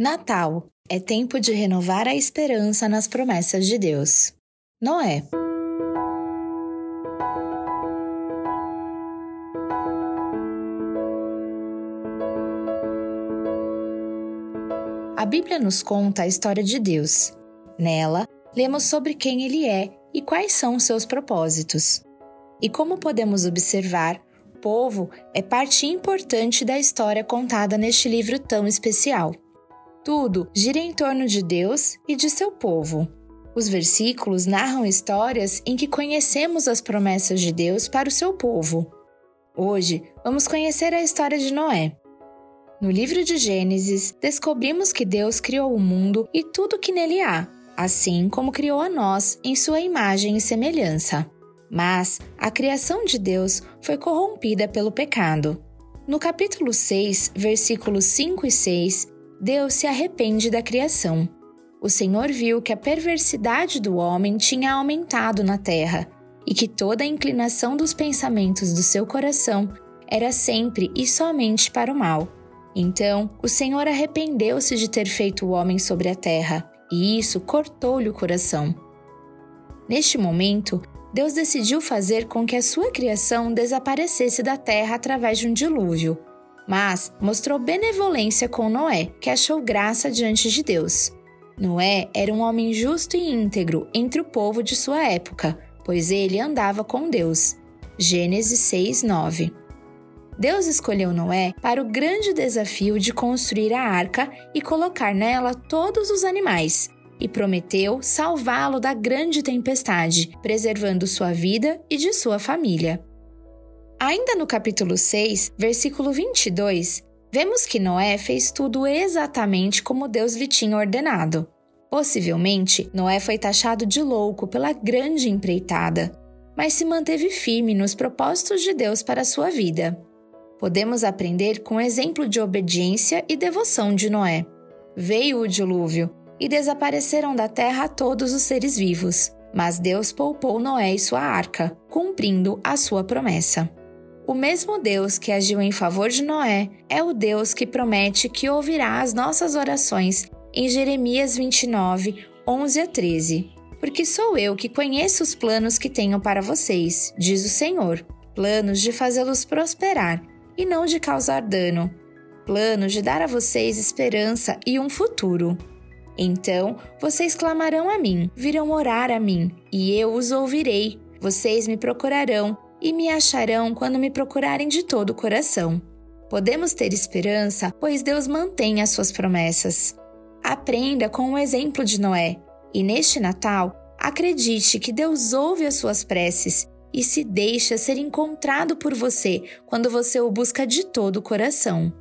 Natal é tempo de renovar a esperança nas promessas de Deus. Noé. A Bíblia nos conta a história de Deus. Nela, lemos sobre quem ele é e quais são seus propósitos. E como podemos observar, povo é parte importante da história contada neste livro tão especial. Tudo gira em torno de Deus e de seu povo. Os versículos narram histórias em que conhecemos as promessas de Deus para o seu povo. Hoje, vamos conhecer a história de Noé. No livro de Gênesis, descobrimos que Deus criou o mundo e tudo que nele há, assim como criou a nós em sua imagem e semelhança. Mas a criação de Deus foi corrompida pelo pecado. No capítulo 6, versículos 5 e 6, Deus se arrepende da criação. O Senhor viu que a perversidade do homem tinha aumentado na terra e que toda a inclinação dos pensamentos do seu coração era sempre e somente para o mal. Então, o Senhor arrependeu-se de ter feito o homem sobre a terra, e isso cortou-lhe o coração. Neste momento, Deus decidiu fazer com que a sua criação desaparecesse da terra através de um dilúvio mas mostrou benevolência com Noé, que achou graça diante de Deus. Noé era um homem justo e íntegro entre o povo de sua época, pois ele andava com Deus. Gênesis 6, 9. Deus escolheu Noé para o grande desafio de construir a arca e colocar nela todos os animais, e prometeu salvá-lo da grande tempestade, preservando sua vida e de sua família. Ainda no capítulo 6, versículo 22, vemos que Noé fez tudo exatamente como Deus lhe tinha ordenado. Possivelmente, Noé foi taxado de louco pela grande empreitada, mas se manteve firme nos propósitos de Deus para a sua vida. Podemos aprender com o exemplo de obediência e devoção de Noé. Veio o dilúvio e desapareceram da terra todos os seres vivos, mas Deus poupou Noé e sua arca, cumprindo a sua promessa. O mesmo Deus que agiu em favor de Noé é o Deus que promete que ouvirá as nossas orações em Jeremias 29, 11 a 13. Porque sou eu que conheço os planos que tenho para vocês, diz o Senhor, planos de fazê-los prosperar e não de causar dano, planos de dar a vocês esperança e um futuro. Então vocês clamarão a mim, virão orar a mim, e eu os ouvirei. Vocês me procurarão e me acharão quando me procurarem de todo o coração. Podemos ter esperança, pois Deus mantém as suas promessas. Aprenda com o exemplo de Noé e neste Natal, acredite que Deus ouve as suas preces e se deixa ser encontrado por você quando você o busca de todo o coração.